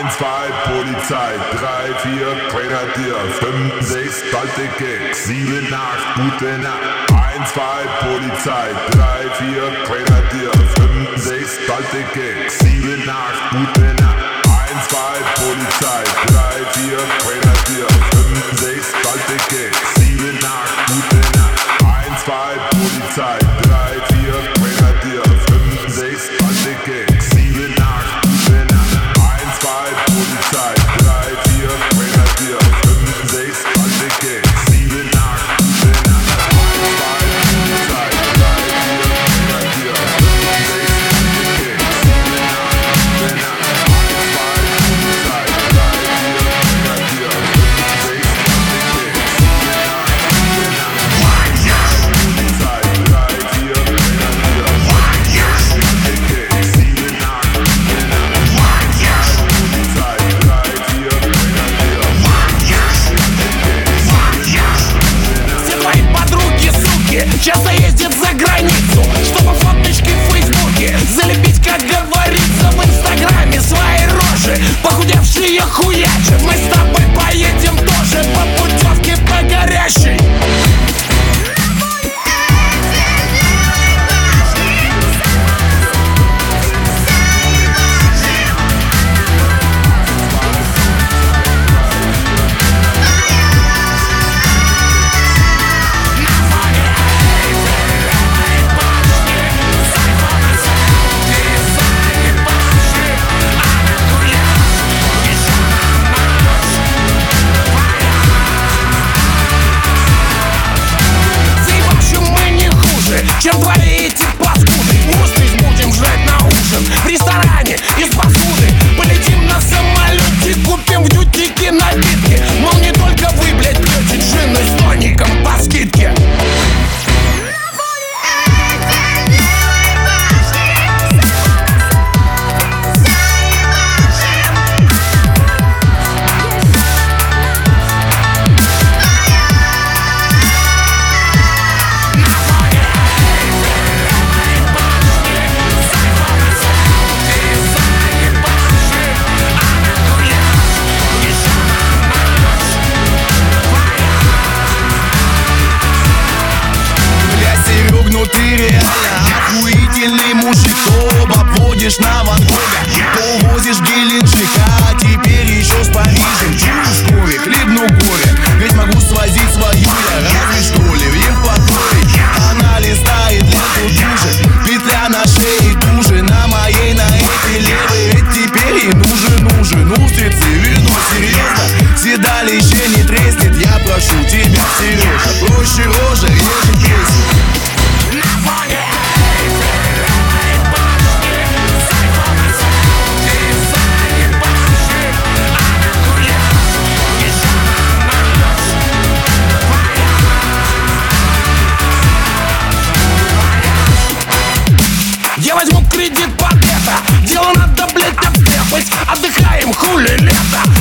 1, 2, Polizei, 3, 4, Grenadier, 5, 6, kalte Keks, 7, 8, gute Nacht. 1, 2, Polizei, 3, 4, Grenadier, 5, 6, kalte Keks, 7, 8, gute Nacht. 1, 2, Polizei, 3, 4, Grenadier. часто ездит за границу Чтобы фоточки в фейсбуке залепить, как говорится, в инстаграме свои рожи. Похудевшие хуячи, мы стали чем творите пас типа, Правильный мужик, обводишь на Ван Гога Повозишь Геленджика, а теперь cooling. Eh, and.